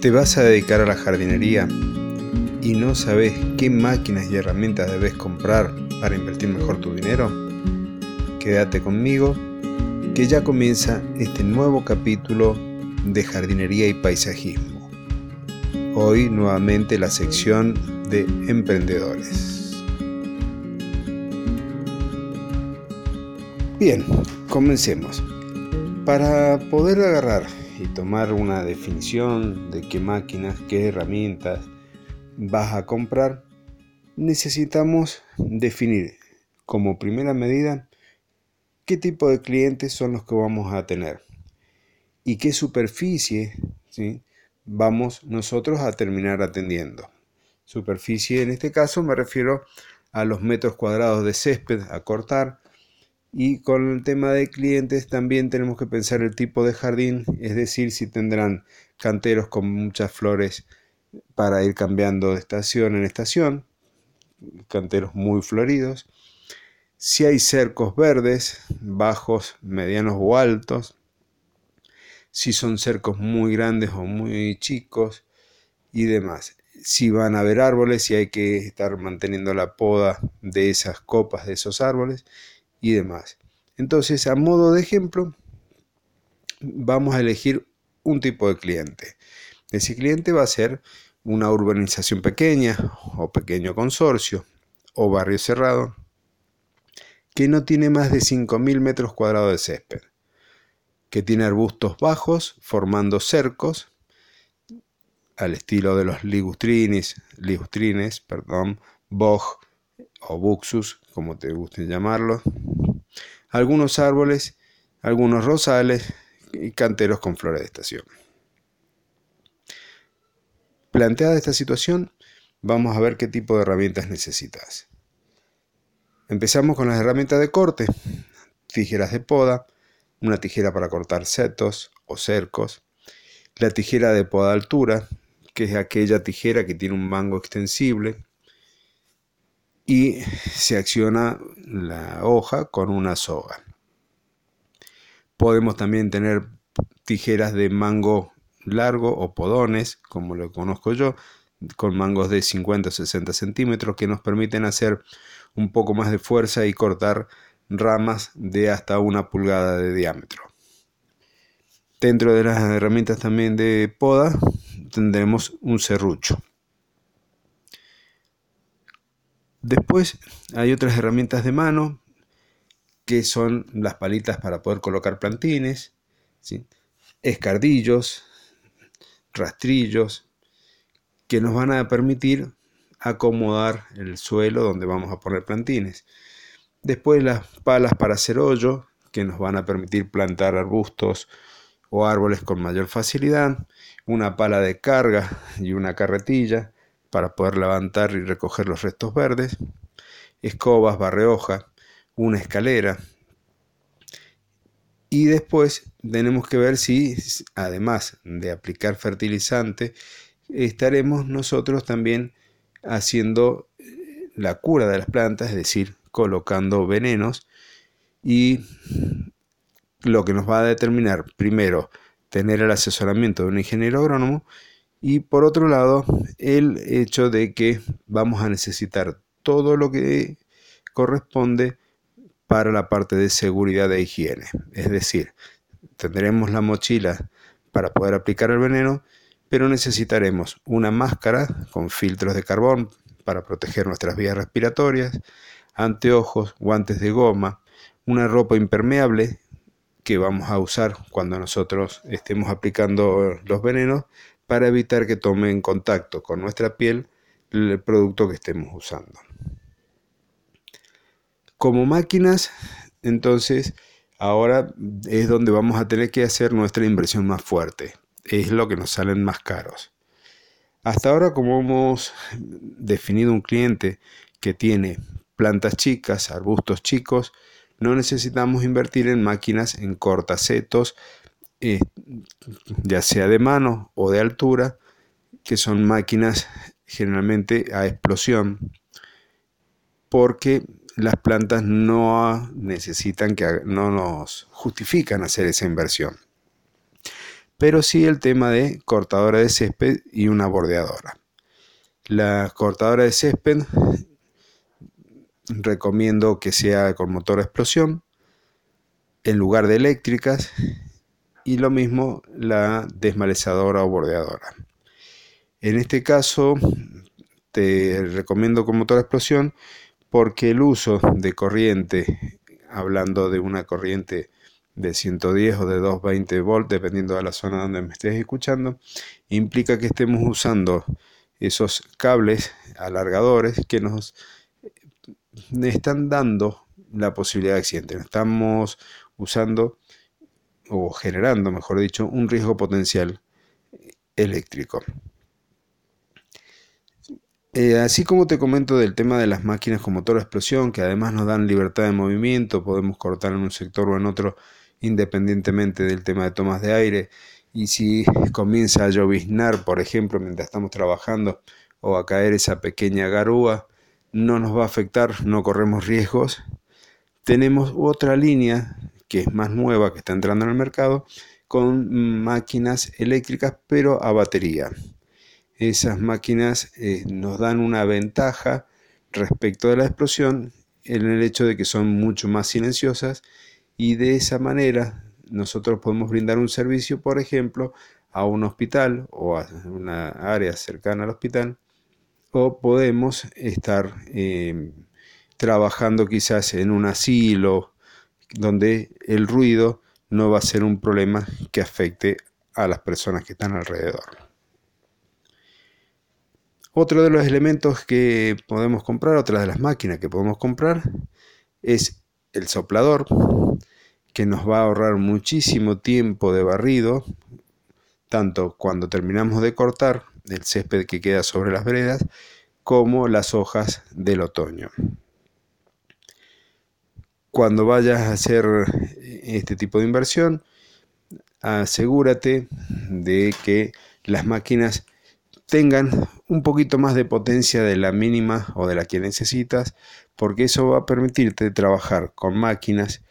¿Te vas a dedicar a la jardinería y no sabes qué máquinas y herramientas debes comprar para invertir mejor tu dinero? Quédate conmigo que ya comienza este nuevo capítulo de jardinería y paisajismo. Hoy nuevamente la sección de emprendedores. Bien, comencemos. Para poder agarrar y tomar una definición de qué máquinas, qué herramientas vas a comprar, necesitamos definir como primera medida qué tipo de clientes son los que vamos a tener y qué superficie vamos nosotros a terminar atendiendo. Superficie en este caso me refiero a los metros cuadrados de césped a cortar, y con el tema de clientes también tenemos que pensar el tipo de jardín, es decir, si tendrán canteros con muchas flores para ir cambiando de estación en estación, canteros muy floridos. Si hay cercos verdes, bajos, medianos o altos. Si son cercos muy grandes o muy chicos y demás. Si van a haber árboles, si hay que estar manteniendo la poda de esas copas de esos árboles y demás. Entonces, a modo de ejemplo, vamos a elegir un tipo de cliente. Ese cliente va a ser una urbanización pequeña o pequeño consorcio o barrio cerrado que no tiene más de 5.000 metros cuadrados de césped, que tiene arbustos bajos formando cercos al estilo de los ligustrines, ligustrines, perdón, bog o buxus, como te guste llamarlo, algunos árboles, algunos rosales y canteros con flores de estación. Planteada esta situación, vamos a ver qué tipo de herramientas necesitas. Empezamos con las herramientas de corte, tijeras de poda, una tijera para cortar setos o cercos, la tijera de poda altura, que es aquella tijera que tiene un mango extensible, y se acciona la hoja con una soga. Podemos también tener tijeras de mango largo o podones, como lo conozco yo, con mangos de 50 o 60 centímetros que nos permiten hacer un poco más de fuerza y cortar ramas de hasta una pulgada de diámetro. Dentro de las herramientas también de poda tendremos un serrucho. Después hay otras herramientas de mano que son las palitas para poder colocar plantines, escardillos, rastrillos, que nos van a permitir acomodar el suelo donde vamos a poner plantines. Después las palas para hacer hoyo, que nos van a permitir plantar arbustos o árboles con mayor facilidad. Una pala de carga y una carretilla para poder levantar y recoger los restos verdes, escobas, barrehoja, una escalera. Y después tenemos que ver si, además de aplicar fertilizante, estaremos nosotros también haciendo eh, la cura de las plantas, es decir, colocando venenos y lo que nos va a determinar primero tener el asesoramiento de un ingeniero agrónomo y por otro lado, el hecho de que vamos a necesitar todo lo que corresponde para la parte de seguridad e higiene. Es decir, tendremos la mochila para poder aplicar el veneno, pero necesitaremos una máscara con filtros de carbón para proteger nuestras vías respiratorias, anteojos, guantes de goma, una ropa impermeable que vamos a usar cuando nosotros estemos aplicando los venenos para evitar que tome en contacto con nuestra piel el producto que estemos usando. Como máquinas, entonces, ahora es donde vamos a tener que hacer nuestra inversión más fuerte. Es lo que nos salen más caros. Hasta ahora, como hemos definido un cliente que tiene plantas chicas, arbustos chicos, no necesitamos invertir en máquinas en cortacetos eh, ya sea de mano o de altura, que son máquinas generalmente a explosión, porque las plantas no necesitan que no nos justifican hacer esa inversión. pero sí el tema de cortadora de césped y una bordeadora. La cortadora de césped recomiendo que sea con motor a explosión en lugar de eléctricas y lo mismo la desmalezadora o bordeadora. En este caso te recomiendo con motor explosión porque el uso de corriente, hablando de una corriente de 110 o de 220 volts, dependiendo de la zona donde me estés escuchando, implica que estemos usando esos cables alargadores que nos están dando la posibilidad de accidente. Estamos usando o generando, mejor dicho, un riesgo potencial eléctrico. Eh, así como te comento del tema de las máquinas con motor a explosión, que además nos dan libertad de movimiento, podemos cortar en un sector o en otro independientemente del tema de tomas de aire. Y si comienza a lloviznar, por ejemplo, mientras estamos trabajando, o a caer esa pequeña garúa, no nos va a afectar, no corremos riesgos. Tenemos otra línea que es más nueva, que está entrando en el mercado, con máquinas eléctricas, pero a batería. Esas máquinas eh, nos dan una ventaja respecto de la explosión en el hecho de que son mucho más silenciosas y de esa manera nosotros podemos brindar un servicio, por ejemplo, a un hospital o a una área cercana al hospital o podemos estar eh, trabajando quizás en un asilo donde el ruido no va a ser un problema que afecte a las personas que están alrededor. Otro de los elementos que podemos comprar, otra de las máquinas que podemos comprar, es el soplador, que nos va a ahorrar muchísimo tiempo de barrido, tanto cuando terminamos de cortar el césped que queda sobre las veredas, como las hojas del otoño. Cuando vayas a hacer este tipo de inversión, asegúrate de que las máquinas tengan un poquito más de potencia de la mínima o de la que necesitas, porque eso va a permitirte trabajar con máquinas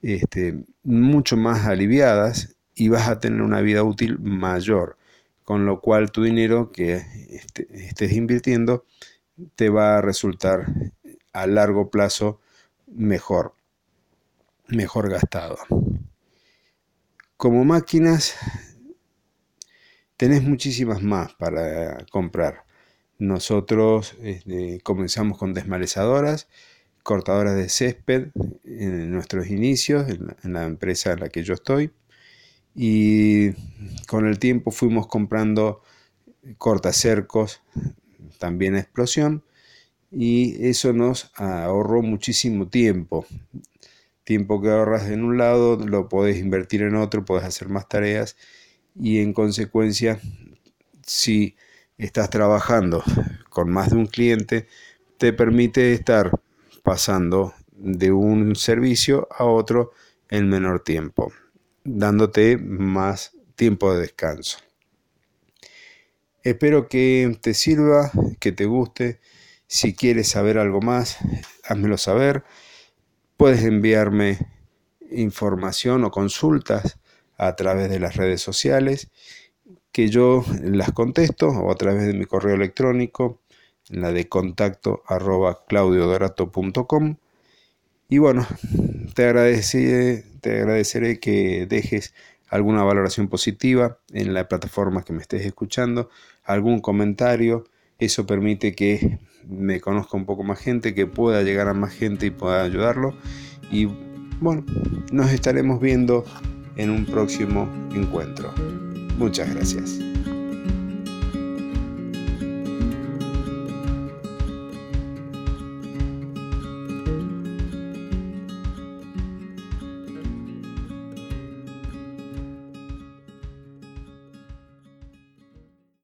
este, mucho más aliviadas y vas a tener una vida útil mayor, con lo cual tu dinero que este, estés invirtiendo te va a resultar a largo plazo mejor, mejor gastado. Como máquinas tenés muchísimas más para comprar. Nosotros este, comenzamos con desmalezadoras, cortadoras de césped en nuestros inicios, en la, empresa en la que yo estoy. Y con el tiempo fuimos comprando cortacercos, también a explosión, y eso nos ahorró muchísimo tiempo. Tiempo que ahorras en un lado, lo podés invertir en otro, podés hacer más tareas y en consecuencia, si estás trabajando con más de un cliente, te permite estar pasando de un servicio a otro en menor tiempo, dándote más tiempo de descanso. Espero que te sirva, que te guste. Si quieres saber algo más, házmelo saber. Puedes enviarme información o consultas a través de las redes sociales, que yo las contesto o a través de mi correo electrónico, la de contacto arroba claudiodorato.com. Y bueno, te agradeceré, te agradeceré que dejes alguna valoración positiva en la plataforma que me estés escuchando, algún comentario, eso permite que me conozca un poco más gente, que pueda llegar a más gente y pueda ayudarlo. Y bueno, nos estaremos viendo en un próximo encuentro. Muchas gracias.